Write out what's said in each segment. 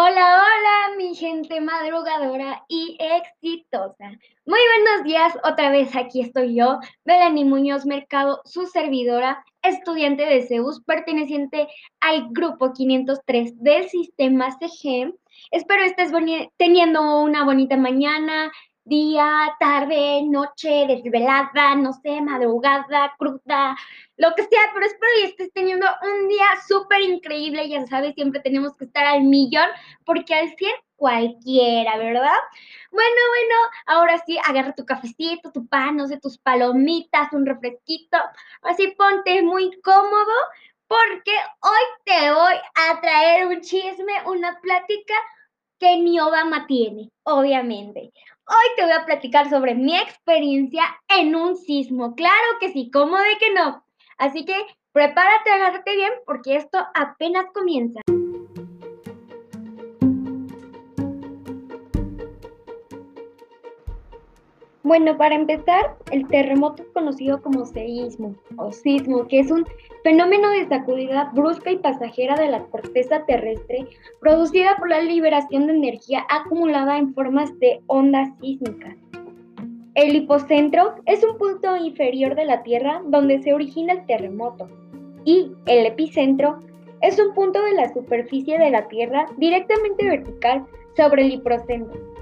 Hola, hola, mi gente madrugadora y exitosa. Muy buenos días, otra vez aquí estoy yo, Melanie Muñoz Mercado, su servidora, estudiante de CEUS, perteneciente al grupo 503 del sistema CG. Espero estés teniendo una bonita mañana, día, tarde, noche, desvelada, no sé, madrugada, cruda, lo que sea, pero espero que estés teniendo un día súper increíble, ya sabes, siempre tenemos que estar al millón, porque al 100 cualquiera, ¿verdad? Bueno, bueno, ahora sí, agarra tu cafecito, tu pan, no sé, tus palomitas, un refresquito, así ponte muy cómodo, porque hoy te voy a traer un chisme, una plática que ni Obama tiene, obviamente. Hoy te voy a platicar sobre mi experiencia en un sismo. Claro que sí, ¿cómo de que no? Así que prepárate, agárrate bien porque esto apenas comienza. Bueno, para empezar, el terremoto es conocido como seísmo o sismo, que es un fenómeno de sacudida brusca y pasajera de la corteza terrestre producida por la liberación de energía acumulada en formas de ondas sísmicas. El hipocentro es un punto inferior de la Tierra donde se origina el terremoto y el epicentro es un punto de la superficie de la Tierra directamente vertical sobre el hipocentro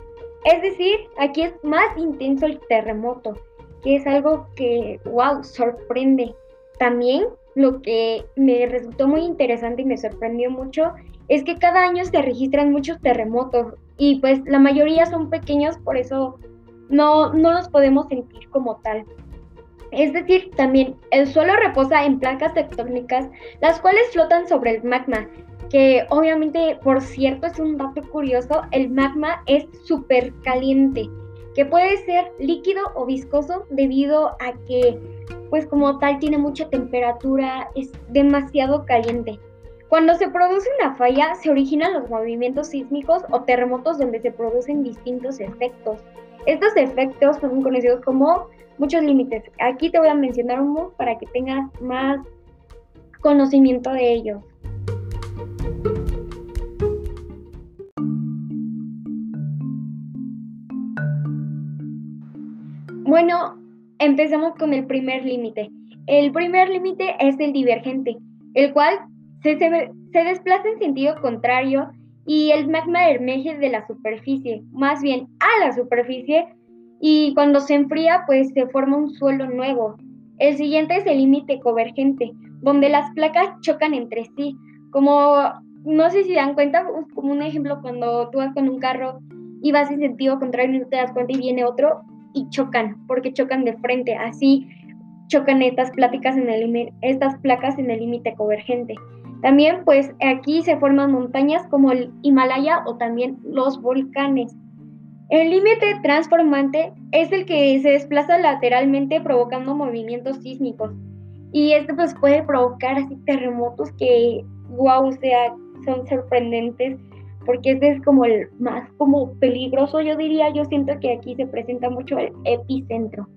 es decir, aquí es más intenso el terremoto, que es algo que, wow, sorprende. También lo que me resultó muy interesante y me sorprendió mucho es que cada año se registran muchos terremotos y pues la mayoría son pequeños, por eso no, no los podemos sentir como tal. Es decir, también el suelo reposa en placas tectónicas, las cuales flotan sobre el magma, que obviamente, por cierto, es un dato curioso, el magma es súper caliente, que puede ser líquido o viscoso debido a que, pues como tal, tiene mucha temperatura, es demasiado caliente. Cuando se produce una falla, se originan los movimientos sísmicos o terremotos donde se producen distintos efectos. Estos efectos son conocidos como muchos límites. Aquí te voy a mencionar uno para que tengas más conocimiento de ellos. Bueno, empezamos con el primer límite. El primer límite es el divergente, el cual se, se, desplaza en sentido contrario y el magma emerge de la superficie, más bien a la superficie, y cuando se enfría, pues se forma un suelo nuevo. El siguiente es el límite convergente, donde las placas chocan entre sí. Como, no sé si dan cuenta, como un ejemplo, cuando tú vas con un carro y vas en sentido contrario y no te das cuenta y viene otro, y chocan, porque chocan de frente. Así chocan estas, pláticas en el, estas placas en el límite convergente. También, pues aquí se forman montañas como el Himalaya o también los volcanes. El límite transformante es el que se desplaza lateralmente provocando movimientos sísmicos. Y esto pues puede provocar así terremotos que, wow, o sea, son sorprendentes porque este es como el más como peligroso, yo diría, yo siento que aquí se presenta mucho el epicentro.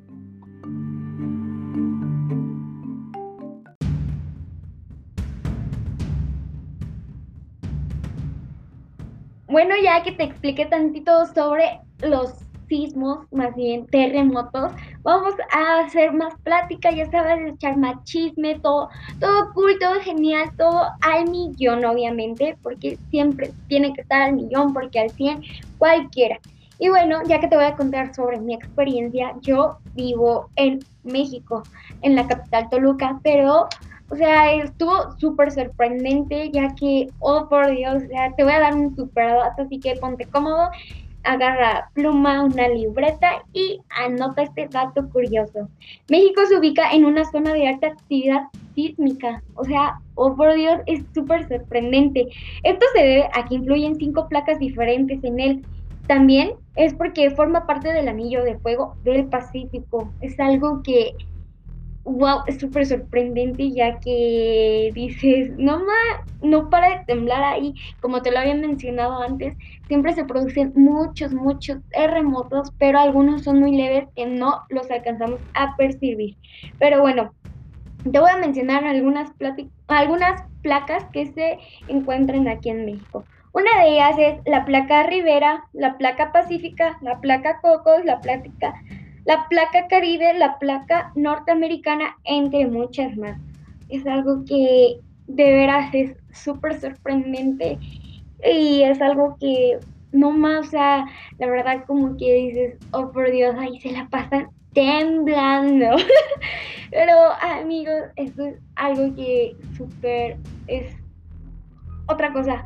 Bueno, ya que te expliqué tantito sobre los sismos, más bien terremotos, vamos a hacer más plática, ya sabes, echar más chisme, todo, todo cool, todo genial, todo al millón, obviamente, porque siempre tiene que estar al millón, porque al 100 cualquiera. Y bueno, ya que te voy a contar sobre mi experiencia, yo vivo en México, en la capital Toluca, pero, o sea, estuvo súper sorprendente, ya que, oh por Dios, o te voy a dar un super dato, así que ponte cómodo agarra pluma, una libreta y anota este dato curioso. México se ubica en una zona de alta actividad sísmica, o sea, oh por Dios, es súper sorprendente. Esto se debe a que influyen cinco placas diferentes en él. También es porque forma parte del anillo de fuego del Pacífico. Es algo que wow, es súper sorprendente ya que dices, no ma, no para de temblar ahí, como te lo había mencionado antes, siempre se producen muchos, muchos terremotos, pero algunos son muy leves que no los alcanzamos a percibir. Pero bueno, te voy a mencionar algunas, algunas placas que se encuentran aquí en México. Una de ellas es la placa Rivera, la placa Pacífica, la placa Cocos, la placa, la placa Caribe, la placa norteamericana, entre muchas más. Es algo que de veras es súper sorprendente y es algo que no más, o sea, la verdad como que dices, oh por Dios, ahí se la pasan temblando. Pero amigos, esto es algo que súper es otra cosa.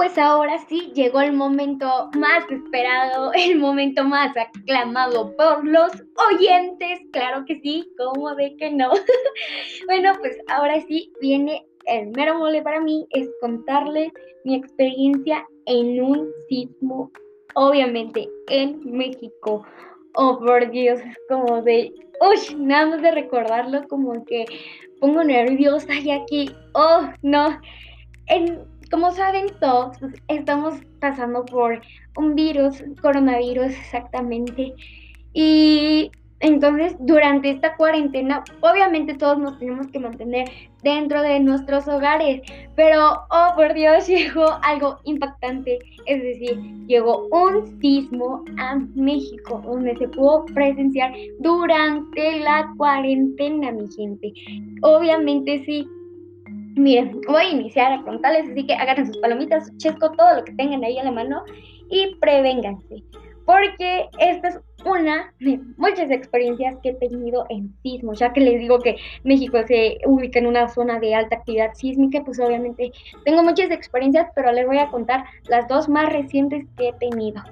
Pues ahora sí llegó el momento más esperado, el momento más aclamado por los oyentes. Claro que sí, ¿cómo de que no? bueno, pues ahora sí viene el mero mole para mí, es contarles mi experiencia en un sismo, obviamente en México. Oh, por Dios, es como de, uy, nada más de recordarlo, como que pongo nerviosa y aquí, oh, no. En, como saben todos, pues, estamos pasando por un virus, coronavirus exactamente. Y entonces, durante esta cuarentena, obviamente todos nos tenemos que mantener dentro de nuestros hogares, pero, oh por Dios, llegó algo impactante, es decir, llegó un sismo a México, donde se pudo presenciar durante la cuarentena, mi gente. Obviamente sí, Miren, voy a iniciar a contarles, así que agarren sus palomitas, su chesco, todo lo que tengan ahí a la mano y prevénganse. Porque esta es una de muchas experiencias que he tenido en sismos, ya que les digo que México se ubica en una zona de alta actividad sísmica, pues obviamente tengo muchas experiencias, pero les voy a contar las dos más recientes que he tenido.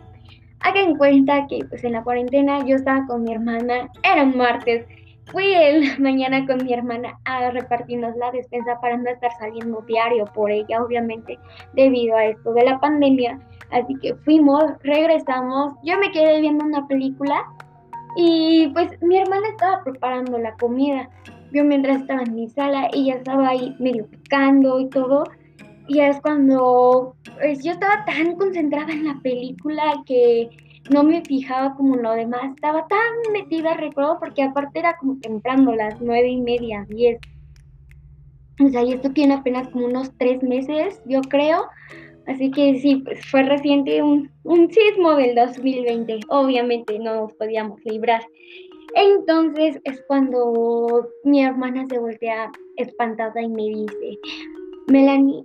Hagan cuenta que pues en la cuarentena yo estaba con mi hermana, era un martes, Fui el mañana con mi hermana a repartirnos la despensa para no estar saliendo diario por ella, obviamente, debido a esto de la pandemia. Así que fuimos, regresamos, yo me quedé viendo una película y pues mi hermana estaba preparando la comida. Yo mientras estaba en mi sala, ella estaba ahí medio picando y todo. Y es cuando pues, yo estaba tan concentrada en la película que no me fijaba como lo demás, estaba tan metida, recuerdo, porque aparte era como temprano, las nueve y media, diez. O sea, y esto tiene apenas como unos tres meses, yo creo. Así que sí, pues fue reciente un, un sismo del 2020. Obviamente no nos podíamos librar. Entonces es cuando mi hermana se voltea espantada y me dice, Melanie,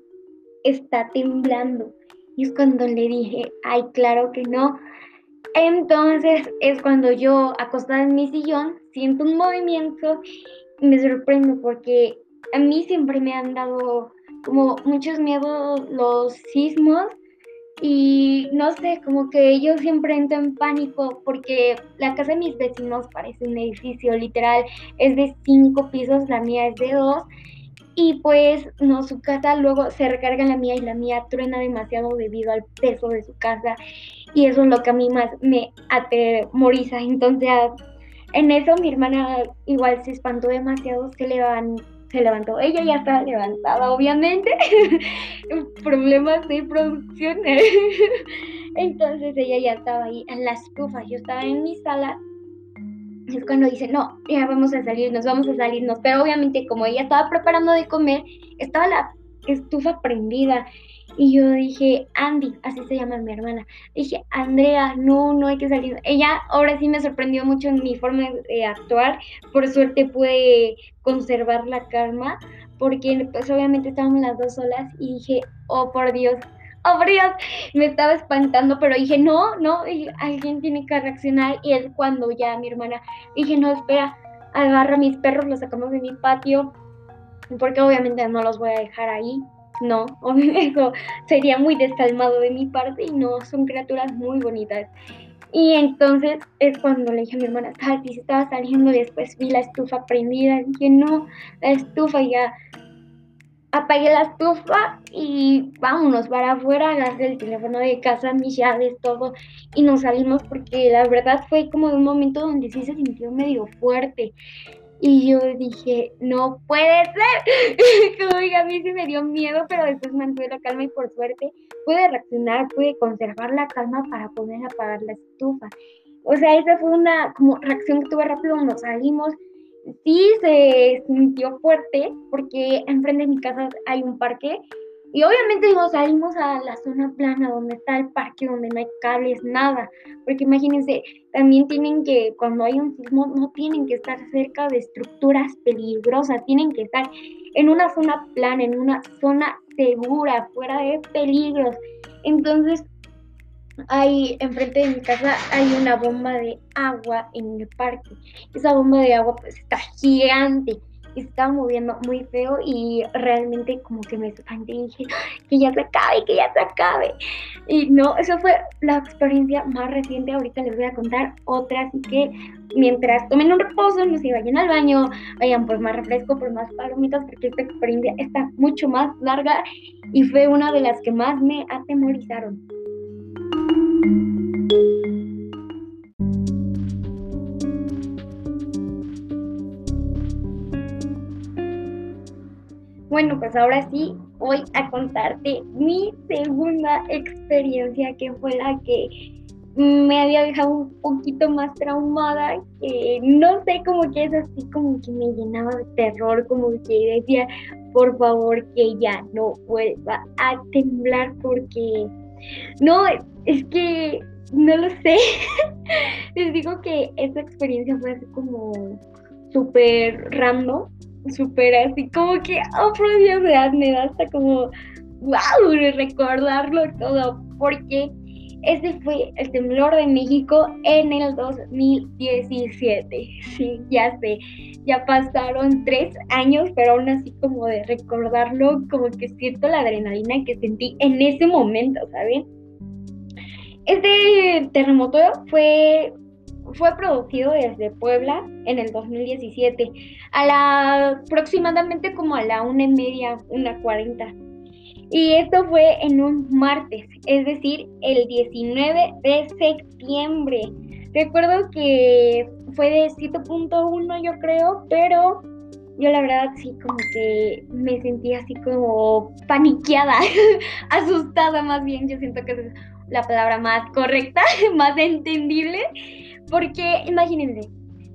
está temblando. Y es cuando le dije, ay, claro que no, entonces es cuando yo, acostada en mi sillón, siento un movimiento y me sorprendo porque a mí siempre me han dado como muchos miedos los sismos y no sé, como que yo siempre entro en pánico porque la casa de mis vecinos parece un edificio, literal, es de cinco pisos, la mía es de dos y pues no, su casa luego se recarga en la mía y la mía truena demasiado debido al peso de su casa. Y eso es lo que a mí más me atemoriza. Entonces, en eso mi hermana igual se espantó demasiado, se, se levantó. Ella ya estaba levantada, obviamente. Problemas de producción. Entonces ella ya estaba ahí en la estufa. Yo estaba en mi sala es cuando dice, no, ya vamos a salirnos, vamos a salirnos. Pero obviamente como ella estaba preparando de comer, estaba la estufa prendida. Y yo dije, Andy, así se llama mi hermana. Dije, Andrea, no, no hay que salir. Ella ahora sí me sorprendió mucho en mi forma de actuar. Por suerte pude conservar la calma, porque pues obviamente estábamos las dos solas y dije, oh por Dios, abrías, me estaba espantando, pero dije, no, no, alguien tiene que reaccionar. Y es cuando ya mi hermana, dije, no, espera, agarra a mis perros, los sacamos de mi patio, porque obviamente no los voy a dejar ahí. No, eso sería muy descalmado de mi parte y no, son criaturas muy bonitas. Y entonces es cuando le dije a mi hermana, Tati, estaba saliendo y después vi la estufa prendida. Dije, no, la estufa ya apagué la estufa y vámonos para afuera, agarré el teléfono de casa, mis llaves, todo, y nos salimos porque la verdad fue como un momento donde sí se sintió medio fuerte. Y yo dije, no puede ser. como dije, a mí sí me dio miedo, pero después mantuve la calma y por suerte pude reaccionar, pude conservar la calma para poder apagar la estufa. O sea, esa fue una como reacción que tuve rápido cuando salimos. Sí se sintió fuerte porque enfrente de mi casa hay un parque y obviamente digo, salimos a la zona plana donde está el parque, donde no hay cables, nada. Porque imagínense, también tienen que, cuando hay un sismo, no tienen que estar cerca de estructuras peligrosas, tienen que estar en una zona plana, en una zona segura, fuera de peligros. Entonces, ahí enfrente de mi casa hay una bomba de agua en el parque. Esa bomba de agua pues está gigante y moviendo muy feo y realmente como que me espanté y dije que ya se acabe, que ya se acabe. Y no, eso fue la experiencia más reciente. Ahorita les voy a contar otra, así que mientras tomen un reposo, no se vayan al baño, vayan por más refresco, por más palomitas, porque esta experiencia está mucho más larga y fue una de las que más me atemorizaron. Bueno, pues ahora sí voy a contarte mi segunda experiencia, que fue la que me había dejado un poquito más traumada, que no sé, como que es así, como que me llenaba de terror, como que decía, por favor, que ya no vuelva a temblar, porque no, es que no lo sé. Les digo que esa experiencia fue así como súper random súper así como que, oh, por Dios, me da hasta como, wow, recordarlo todo, porque ese fue el temblor de México en el 2017. Sí, ya sé, ya pasaron tres años, pero aún así como de recordarlo, como que siento la adrenalina que sentí en ese momento, ¿saben? Este terremoto fue fue producido desde Puebla en el 2017, a la aproximadamente como a la una y media, una cuarenta. Y esto fue en un martes, es decir, el 19 de septiembre. Recuerdo que fue de 7.1 yo creo, pero yo la verdad sí como que me sentí así como paniqueada, asustada más bien, yo siento que es la palabra más correcta, más entendible, porque imagínense,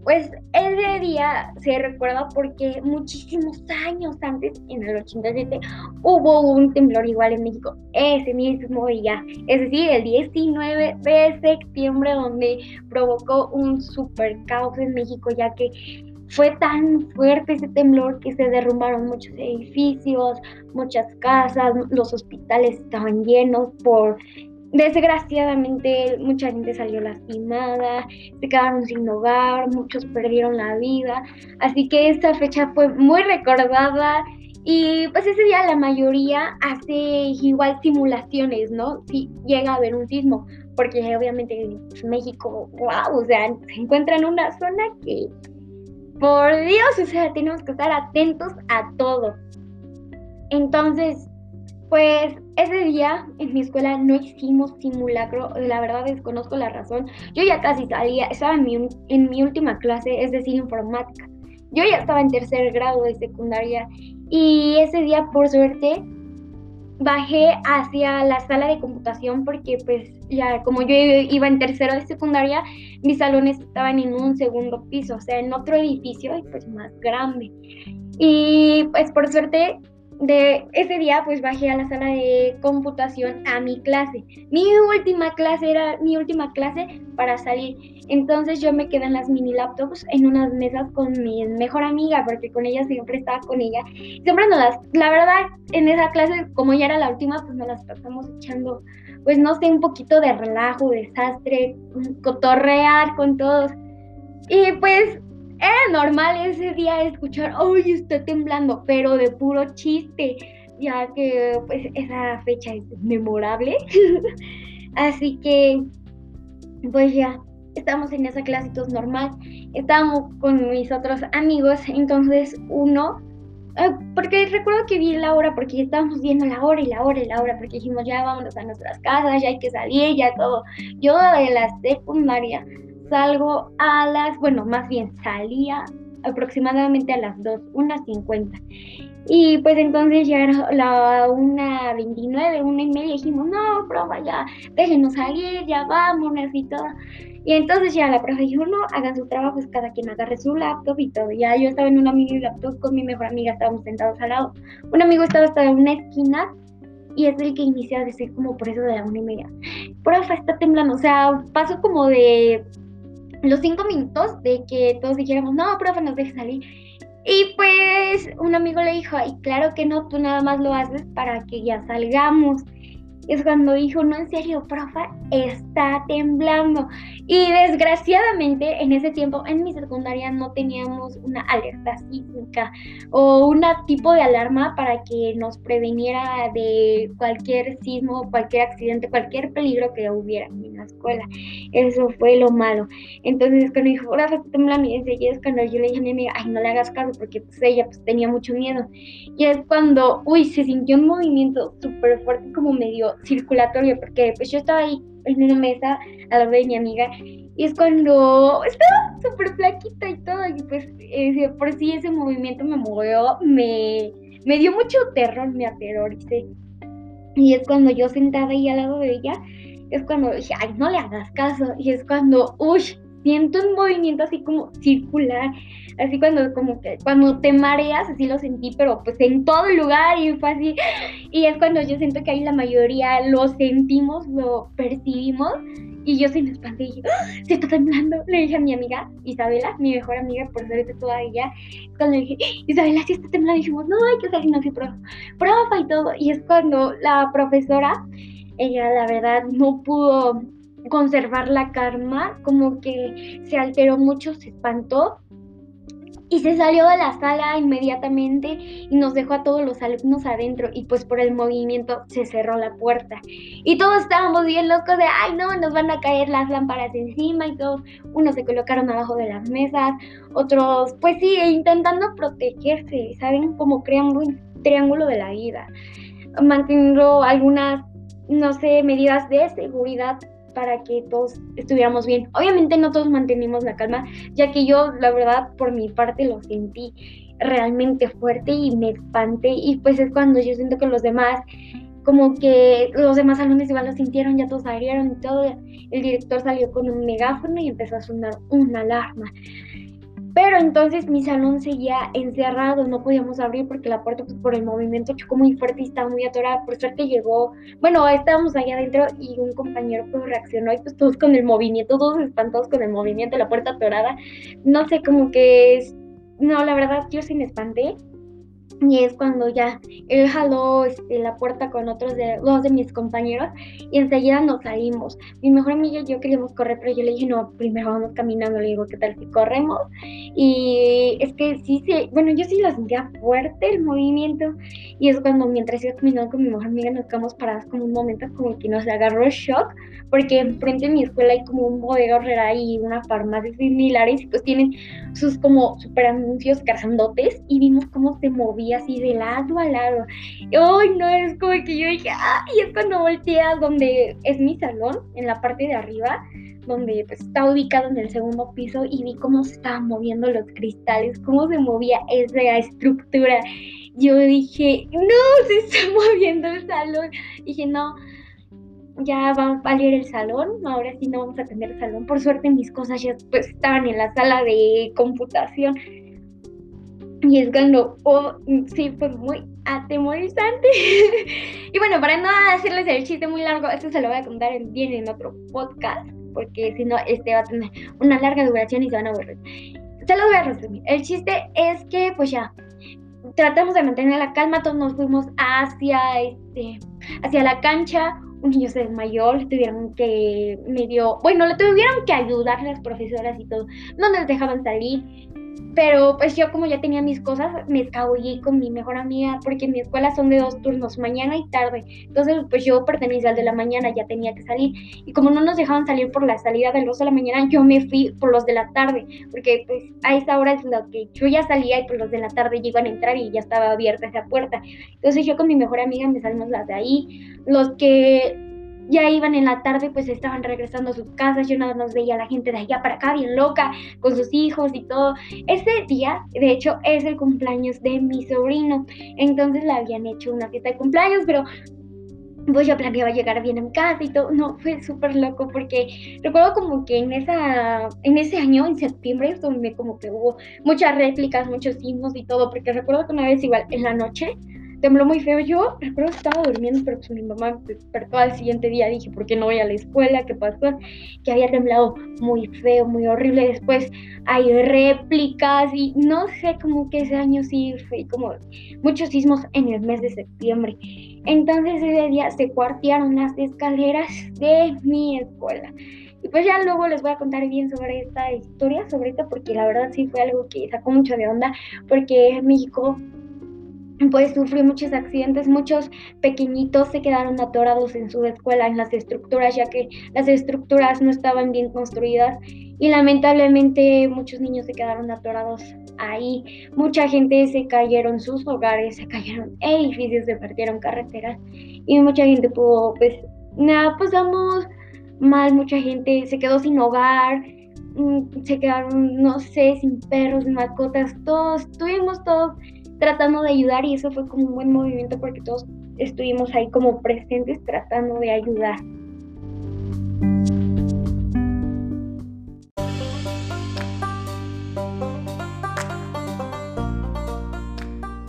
pues ese día se recuerda porque muchísimos años antes, en el 87, hubo un temblor igual en México, ese mismo día, es decir, el 19 de septiembre, donde provocó un super caos en México, ya que fue tan fuerte ese temblor que se derrumbaron muchos edificios, muchas casas, los hospitales estaban llenos por Desgraciadamente mucha gente salió lastimada, se quedaron sin hogar, muchos perdieron la vida, así que esta fecha fue muy recordada y pues ese día la mayoría hace igual simulaciones, ¿no? Si llega a haber un sismo, porque obviamente México, wow, o sea, se encuentra en una zona que, por Dios, o sea, tenemos que estar atentos a todo. Entonces, pues ese día en mi escuela no hicimos simulacro, la verdad desconozco la razón. Yo ya casi salía, estaba en mi, última clase, es decir, informática. Yo ya estaba en tercer grado de secundaria y ese día, por suerte, bajé hacia la sala de computación porque pues ya como yo iba en tercero de secundaria, mis salones estaban en un segundo piso, o sea, en otro edificio y pues más grande. Y pues por suerte de ese día pues bajé a la sala de computación a mi clase. Mi última clase era mi última clase para salir. Entonces yo me quedé en las mini laptops en unas mesas con mi mejor amiga porque con ella siempre estaba con ella. Siempre nos las, la verdad, en esa clase como ya era la última pues nos las pasamos echando pues no sé, un poquito de relajo, desastre, cotorrear con todos. Y pues era normal ese día escuchar, ¡ay, está temblando! Pero de puro chiste, ya que pues esa fecha es memorable. Así que, pues ya, estamos en esa clase todos normal. Estábamos con mis otros amigos, entonces uno, eh, porque recuerdo que vi la hora, porque estábamos viendo la hora y la hora y la hora, porque dijimos ya vámonos a nuestras casas, ya hay que salir, ya todo. Yo de la secundaria salgo a las, bueno, más bien salía aproximadamente a las 2, unas 50. Y pues entonces ya era la una 29, una y media, dijimos, no, profe, ya, déjenos salir, ya vámonos y todo. Y entonces ya la profe dijo, no, hagan sus trabajos, cada quien agarre su laptop y todo. Ya yo estaba en una mini laptop con mi mejor amiga, estábamos sentados al lado. Un amigo estaba hasta en una esquina y es el que inicia a decir como por eso de la una y media. Profe, está temblando, o sea, pasó como de los cinco minutos de que todos dijéramos, no, profe, nos deje salir. Y pues un amigo le dijo, ay, claro que no, tú nada más lo haces para que ya salgamos es cuando dijo, no, en serio, profa, está temblando. Y desgraciadamente en ese tiempo en mi secundaria no teníamos una alerta sísmica o un tipo de alarma para que nos preveniera de cualquier sismo, cualquier accidente, cualquier peligro que hubiera en la escuela. Eso fue lo malo. Entonces cuando dijo, profa, está temblando, y es cuando yo le dije a mi amiga, ay, no le hagas caso porque pues ella pues, tenía mucho miedo. Y es cuando, uy, se sintió un movimiento súper fuerte como medio circulatorio, porque pues yo estaba ahí en una mesa al lado de mi amiga y es cuando estaba súper flaquita y todo, y pues por sí ese movimiento me movió, me, me dio mucho terror, me aterroricé. Y es cuando yo sentada ahí al lado de ella, es cuando dije, ay, no le hagas caso. Y es cuando, uy, siento un movimiento así como circular así cuando como que cuando te mareas, así lo sentí, pero pues en todo el lugar y fue así. Y es cuando yo siento que ahí la mayoría lo sentimos, lo percibimos. Y yo se me espanté y dije, ¡Ah! se está temblando. Le dije a mi amiga Isabela, mi mejor amiga, por suerte toda ella. Cuando le dije, Isabela, si está temblando, dijimos, no, hay que salir, no sé, profe, profa y todo. Y es cuando la profesora, ella la verdad no pudo conservar la karma, como que se alteró mucho, se espantó y se salió de la sala inmediatamente y nos dejó a todos los alumnos adentro y pues por el movimiento se cerró la puerta. Y todos estábamos bien locos de, ay no, nos van a caer las lámparas encima y todos, unos se colocaron abajo de las mesas, otros pues sí, intentando protegerse, ¿saben? Como creando un triángulo de la vida, manteniendo algunas, no sé, medidas de seguridad para que todos estuviéramos bien. Obviamente no todos mantenimos la calma, ya que yo, la verdad, por mi parte lo sentí realmente fuerte y me espanté y pues es cuando yo siento que los demás como que los demás alumnos igual lo sintieron, ya todos salieron y todo. El director salió con un megáfono y empezó a sonar una alarma. Pero entonces mi salón seguía encerrado, no podíamos abrir porque la puerta pues, por el movimiento chocó muy fuerte y estaba muy atorada. Por suerte llegó, bueno, estábamos allá adentro y un compañero pues reaccionó y pues todos con el movimiento, todos espantados con el movimiento, la puerta atorada. No sé, como que es, no, la verdad yo sí me espanté y es cuando ya él jaló este, la puerta con otros de dos de mis compañeros y enseguida nos salimos. Mi mejor amiga y yo queríamos correr, pero yo le dije, no, primero vamos caminando. Le digo, ¿qué tal si corremos? Y es que sí, sí, bueno, yo sí lo sentía fuerte el movimiento. Y es cuando mientras iba caminando con mi mejor amiga nos quedamos paradas como un momento como que nos agarró shock, porque enfrente de mi escuela hay como un bodega horrera y una farmacia similares y pues tienen sus como super anuncios grandotes y vimos cómo se movía así de lado a lado. Ay, no, es como que yo dije, ah, y es cuando volteé a donde es mi salón, en la parte de arriba, donde pues está ubicado en el segundo piso y vi cómo se estaban moviendo los cristales, cómo se movía esa estructura. Yo dije, no, se está moviendo el salón. Dije, no, ya va a valer el salón, ahora sí no vamos a tener salón. Por suerte mis cosas ya pues, estaban en la sala de computación. Y es cuando, oh, sí, fue muy atemorizante. y bueno, para no hacerles el chiste muy largo, esto se lo voy a contar bien en otro podcast, porque si no, este va a tener una larga duración y se van a aburrir. Se los voy a resumir. El chiste es que, pues ya, tratamos de mantener la calma, todos nos fuimos hacia, este, hacia la cancha. Un niño se desmayó, le tuvieron que medio, bueno, le tuvieron que ayudar las profesoras y todo. No nos dejaban salir pero pues yo como ya tenía mis cosas, me escabullí con mi mejor amiga, porque en mi escuela son de dos turnos, mañana y tarde. Entonces pues yo pertenecía al de la mañana, ya tenía que salir. Y como no nos dejaban salir por la salida del 2 de la mañana, yo me fui por los de la tarde, porque pues a esa hora es lo que yo ya salía y por los de la tarde llegan a entrar y ya estaba abierta esa puerta. Entonces yo con mi mejor amiga me salimos las de ahí. Los que ya iban en la tarde, pues estaban regresando a sus casas, yo nada más veía a la gente de allá para acá bien loca, con sus hijos y todo. Ese día, de hecho, es el cumpleaños de mi sobrino, entonces le habían hecho una fiesta de cumpleaños, pero pues yo planeaba llegar bien a mi casa y todo, no, fue súper loco porque recuerdo como que en esa, en ese año, en septiembre, donde como que hubo muchas réplicas, muchos himnos y todo, porque recuerdo que una vez igual en la noche tembló muy feo. Yo recuerdo que estaba durmiendo, pero pues mi mamá despertó al siguiente día. Dije, ¿por qué no voy a la escuela? ¿Qué pasó? Que había temblado muy feo, muy horrible. Después hay réplicas y no sé, como que ese año sí fue como muchos sismos en el mes de septiembre. Entonces ese día se cuartearon las escaleras de mi escuela. Y pues ya luego les voy a contar bien sobre esta historia, sobre esto, porque la verdad sí fue algo que sacó mucho de onda, porque México pues sufrió muchos accidentes, muchos pequeñitos se quedaron atorados en su escuela, en las estructuras, ya que las estructuras no estaban bien construidas y lamentablemente muchos niños se quedaron atorados ahí. Mucha gente se cayeron sus hogares, se cayeron edificios, se perdieron carreteras y mucha gente pudo, pues, nada, pues damos mal, mucha gente se quedó sin hogar, mm, se quedaron, no sé, sin perros, mascotas, todos, tuvimos todos tratando de ayudar y eso fue como un buen movimiento porque todos estuvimos ahí como presentes tratando de ayudar.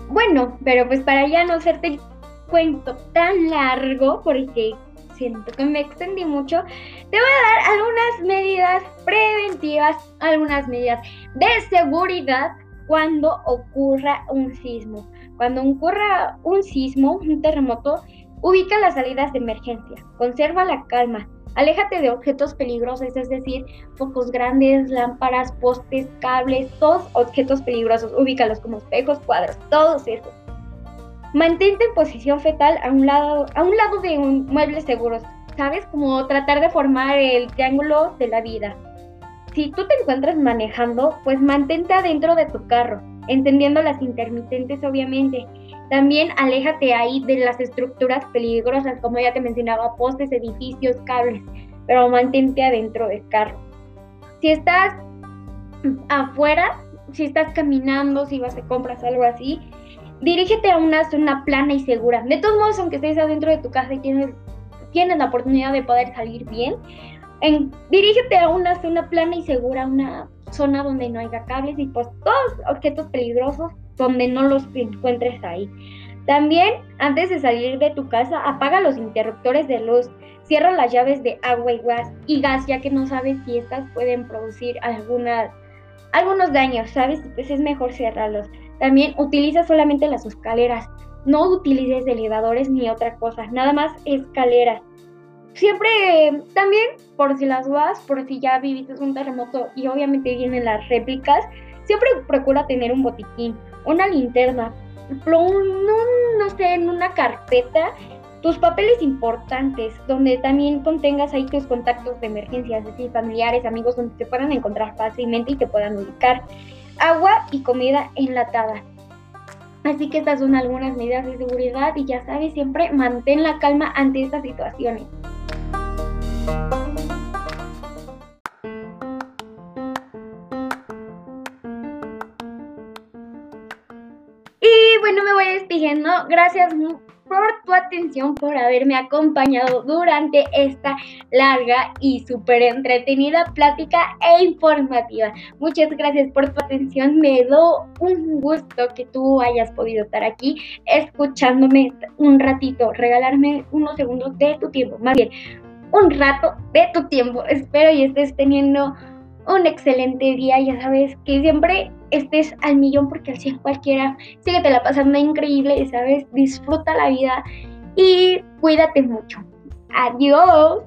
Bueno, pero pues para ya no hacerte el cuento tan largo, porque siento que me extendí mucho, te voy a dar algunas medidas preventivas, algunas medidas de seguridad cuando ocurra un sismo. Cuando ocurra un sismo, un terremoto, ubica las salidas de emergencia, conserva la calma, aléjate de objetos peligrosos, es decir, focos grandes, lámparas, postes, cables, todos objetos peligrosos, ubícalos como espejos, cuadros, todos esos. Mantente en posición fetal a un lado, a un lado de un mueble seguro, ¿sabes? Como tratar de formar el triángulo de la vida si tú te encuentras manejando, pues mantente adentro de tu carro, entendiendo las intermitentes obviamente. También aléjate ahí de las estructuras peligrosas, como ya te mencionaba, postes, edificios, cables, pero mantente adentro del carro. Si estás afuera, si estás caminando, si vas a compras, algo así, dirígete a una zona plana y segura. De todos modos, aunque estés adentro de tu casa y tienes, tienes la oportunidad de poder salir bien, dirígete a una zona plana y segura, una zona donde no haya cables y pues todos objetos peligrosos donde no los encuentres ahí. También, antes de salir de tu casa, apaga los interruptores de luz, cierra las llaves de agua y gas, y gas ya que no sabes si estas pueden producir algunos daños, ¿sabes? Pues es mejor cerrarlos. También utiliza solamente las escaleras, no utilices elevadores ni otra cosa, nada más escaleras. Siempre, también, por si las vas, por si ya viviste un terremoto y obviamente vienen las réplicas, siempre procura tener un botiquín, una linterna, un, no sé, en una carpeta, tus papeles importantes, donde también contengas ahí tus contactos de emergencia, es decir, familiares, amigos, donde te puedan encontrar fácilmente y te puedan ubicar. Agua y comida enlatada. Así que estas son algunas medidas de seguridad y ya sabes, siempre mantén la calma ante estas situaciones. Y bueno, me voy despidiendo. Gracias por tu atención, por haberme acompañado durante esta larga y súper entretenida plática e informativa. Muchas gracias por tu atención. Me do un gusto que tú hayas podido estar aquí escuchándome un ratito, regalarme unos segundos de tu tiempo. Más bien, un rato de tu tiempo. Espero y estés teniendo un excelente día. Ya sabes que siempre estés al millón porque al 100 cualquiera. Síguete la pasando increíble, ¿sabes? Disfruta la vida y cuídate mucho. Adiós.